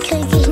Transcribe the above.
crazy.